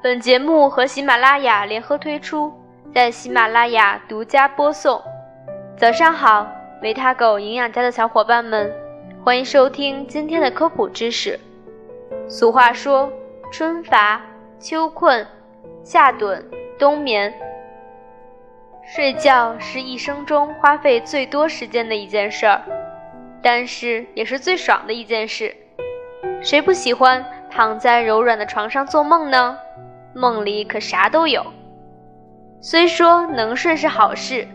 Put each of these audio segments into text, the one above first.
本节目和喜马拉雅联合推出，在喜马拉雅独家播送。早上好，维他狗营养家的小伙伴们，欢迎收听今天的科普知识。俗话说：“春乏秋困，夏盹冬眠。”睡觉是一生中花费最多时间的一件事儿，但是也是最爽的一件事。谁不喜欢躺在柔软的床上做梦呢？梦里可啥都有。虽说能睡是好事，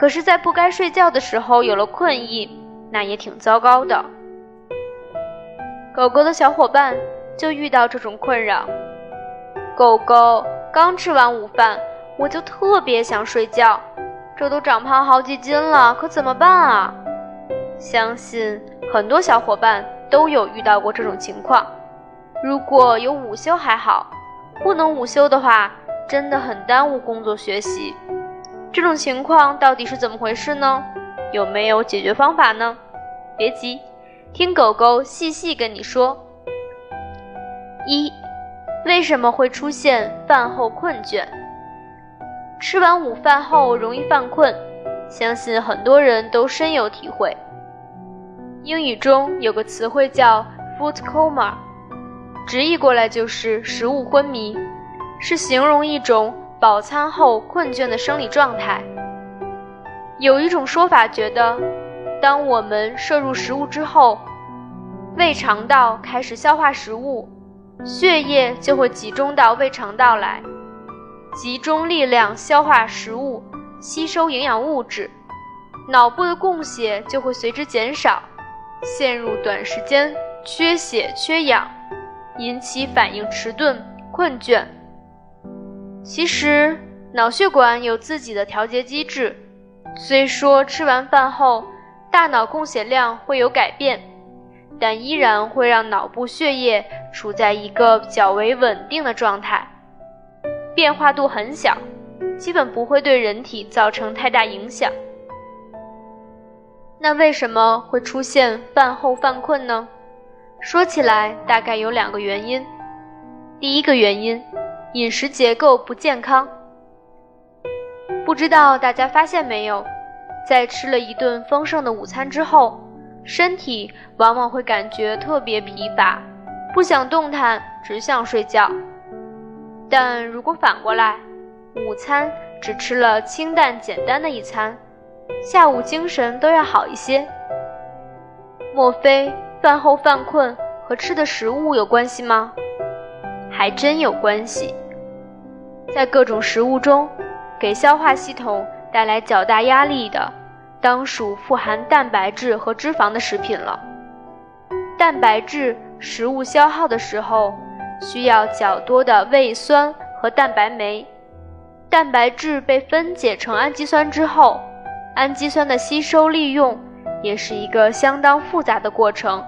可是，在不该睡觉的时候有了困意，那也挺糟糕的。狗狗的小伙伴就遇到这种困扰。狗狗刚吃完午饭，我就特别想睡觉，这都长胖好几斤了，可怎么办啊？相信很多小伙伴都有遇到过这种情况。如果有午休还好。不能午休的话，真的很耽误工作学习。这种情况到底是怎么回事呢？有没有解决方法呢？别急，听狗狗细细跟你说。一，为什么会出现饭后困倦？吃完午饭后容易犯困，相信很多人都深有体会。英语中有个词汇叫 “food coma”。直译过来就是食物昏迷，是形容一种饱餐后困倦的生理状态。有一种说法觉得，当我们摄入食物之后，胃肠道开始消化食物，血液就会集中到胃肠道来，集中力量消化食物，吸收营养物质，脑部的供血就会随之减少，陷入短时间缺血缺氧。引起反应迟钝、困倦。其实，脑血管有自己的调节机制。虽说吃完饭后大脑供血量会有改变，但依然会让脑部血液处在一个较为稳定的状态，变化度很小，基本不会对人体造成太大影响。那为什么会出现饭后犯困呢？说起来，大概有两个原因。第一个原因，饮食结构不健康。不知道大家发现没有，在吃了一顿丰盛的午餐之后，身体往往会感觉特别疲乏，不想动弹，只想睡觉。但如果反过来，午餐只吃了清淡简单的一餐，下午精神都要好一些。莫非？饭后犯困和吃的食物有关系吗？还真有关系。在各种食物中，给消化系统带来较大压力的，当属富含蛋白质和脂肪的食品了。蛋白质食物消耗的时候，需要较多的胃酸和蛋白酶。蛋白质被分解成氨基酸之后，氨基酸的吸收利用。也是一个相当复杂的过程，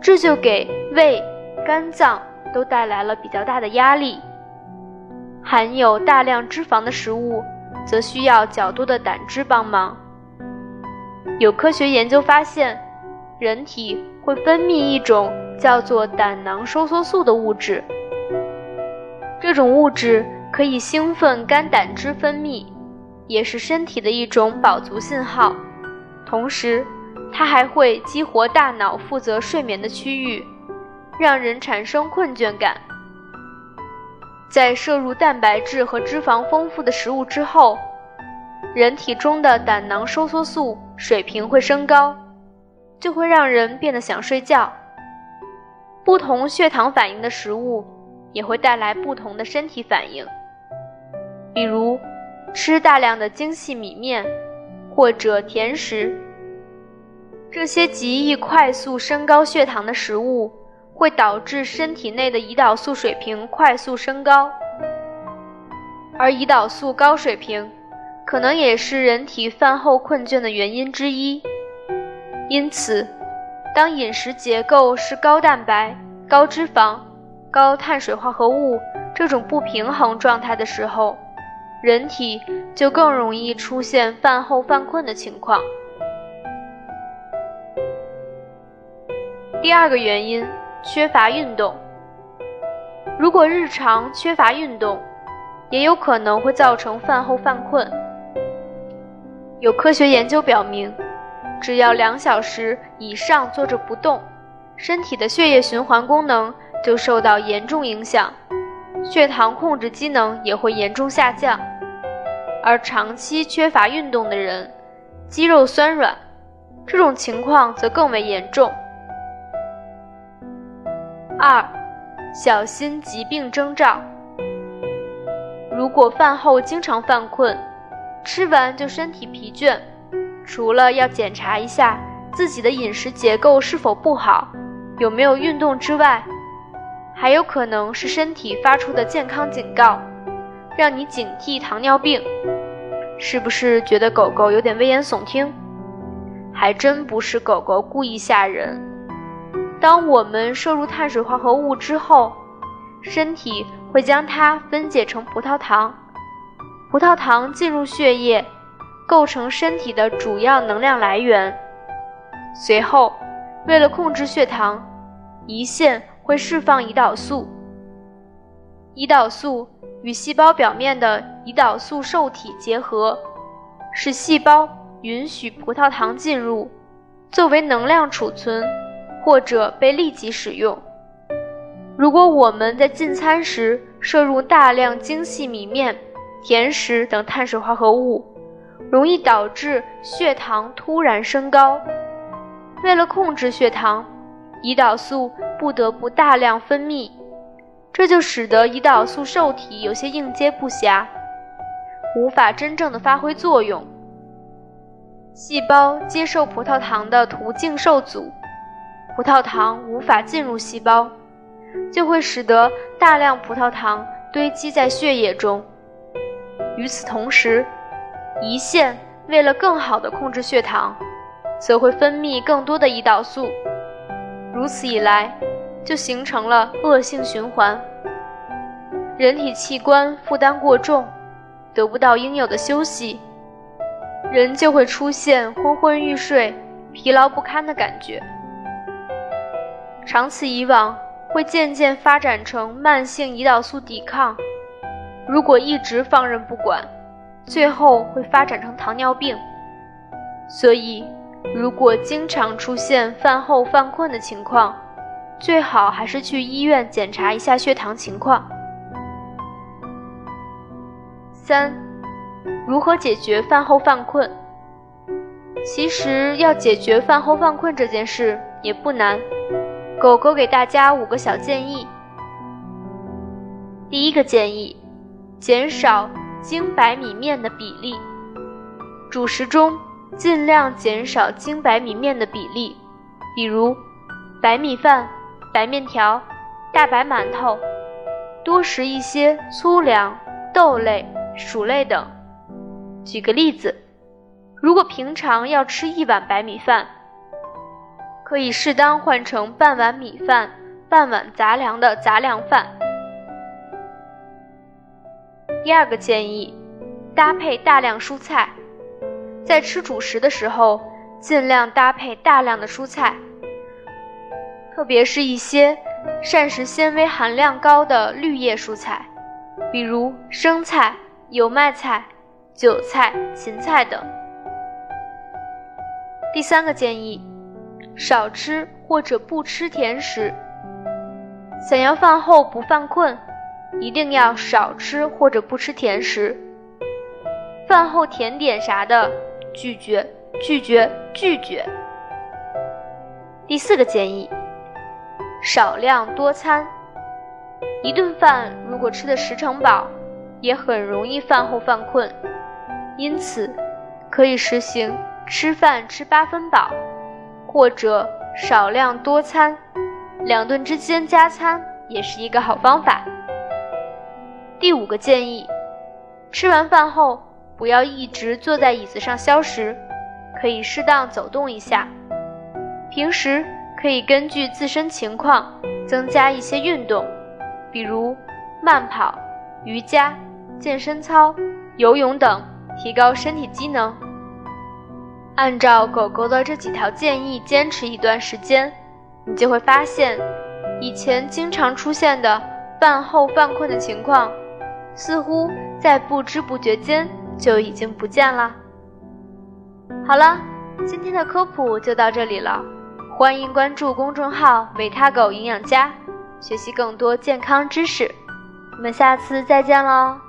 这就给胃、肝脏都带来了比较大的压力。含有大量脂肪的食物，则需要较多的胆汁帮忙。有科学研究发现，人体会分泌一种叫做胆囊收缩素的物质，这种物质可以兴奋肝胆汁分泌，也是身体的一种饱足信号。同时，它还会激活大脑负责睡眠的区域，让人产生困倦感。在摄入蛋白质和脂肪丰富的食物之后，人体中的胆囊收缩素水平会升高，就会让人变得想睡觉。不同血糖反应的食物也会带来不同的身体反应，比如吃大量的精细米面。或者甜食，这些极易快速升高血糖的食物，会导致身体内的胰岛素水平快速升高，而胰岛素高水平，可能也是人体饭后困倦的原因之一。因此，当饮食结构是高蛋白、高脂肪、高碳水化合物这种不平衡状态的时候，人体就更容易出现饭后犯困的情况。第二个原因，缺乏运动。如果日常缺乏运动，也有可能会造成饭后犯困。有科学研究表明，只要两小时以上坐着不动，身体的血液循环功能就受到严重影响，血糖控制机能也会严重下降。而长期缺乏运动的人，肌肉酸软，这种情况则更为严重。二，小心疾病征兆。如果饭后经常犯困，吃完就身体疲倦，除了要检查一下自己的饮食结构是否不好，有没有运动之外，还有可能是身体发出的健康警告，让你警惕糖尿病。是不是觉得狗狗有点危言耸听？还真不是狗狗故意吓人。当我们摄入碳水化合物之后，身体会将它分解成葡萄糖，葡萄糖进入血液，构成身体的主要能量来源。随后，为了控制血糖，胰腺会释放胰岛素。胰岛素与细胞表面的胰岛素受体结合，使细胞允许葡萄糖进入，作为能量储存，或者被立即使用。如果我们在进餐时摄入大量精细米面、甜食等碳水化合物，容易导致血糖突然升高。为了控制血糖，胰岛素不得不大量分泌，这就使得胰岛素受体有些应接不暇，无法真正的发挥作用。细胞接受葡萄糖的途径受阻，葡萄糖无法进入细胞。就会使得大量葡萄糖堆积在血液中。与此同时，胰腺为了更好的控制血糖，则会分泌更多的胰岛素。如此一来，就形成了恶性循环。人体器官负担过重，得不到应有的休息，人就会出现昏昏欲睡、疲劳不堪的感觉。长此以往。会渐渐发展成慢性胰岛素抵抗，如果一直放任不管，最后会发展成糖尿病。所以，如果经常出现饭后犯困的情况，最好还是去医院检查一下血糖情况。三，如何解决饭后犯困？其实要解决饭后犯困这件事也不难。狗狗给大家五个小建议。第一个建议，减少精白米面的比例，主食中尽量减少精白米面的比例，比如白米饭、白面条、大白馒头，多食一些粗粮、豆类、薯类等。举个例子，如果平常要吃一碗白米饭。可以适当换成半碗米饭、半碗杂粮的杂粮饭。第二个建议，搭配大量蔬菜，在吃主食的时候，尽量搭配大量的蔬菜，特别是一些膳食纤维含量高的绿叶蔬菜，比如生菜、油麦菜、韭菜、芹菜等。第三个建议。少吃或者不吃甜食。想要饭后不犯困，一定要少吃或者不吃甜食。饭后甜点啥的，拒绝，拒绝，拒绝。第四个建议：少量多餐。一顿饭如果吃的十成饱，也很容易饭后犯困。因此，可以实行吃饭吃八分饱。或者少量多餐，两顿之间加餐也是一个好方法。第五个建议，吃完饭后不要一直坐在椅子上消食，可以适当走动一下。平时可以根据自身情况增加一些运动，比如慢跑、瑜伽、健身操、游泳等，提高身体机能。按照狗狗的这几条建议坚持一段时间，你就会发现，以前经常出现的饭后犯困的情况，似乎在不知不觉间就已经不见了。好了，今天的科普就到这里了，欢迎关注公众号“维他狗营养家”，学习更多健康知识。我们下次再见喽！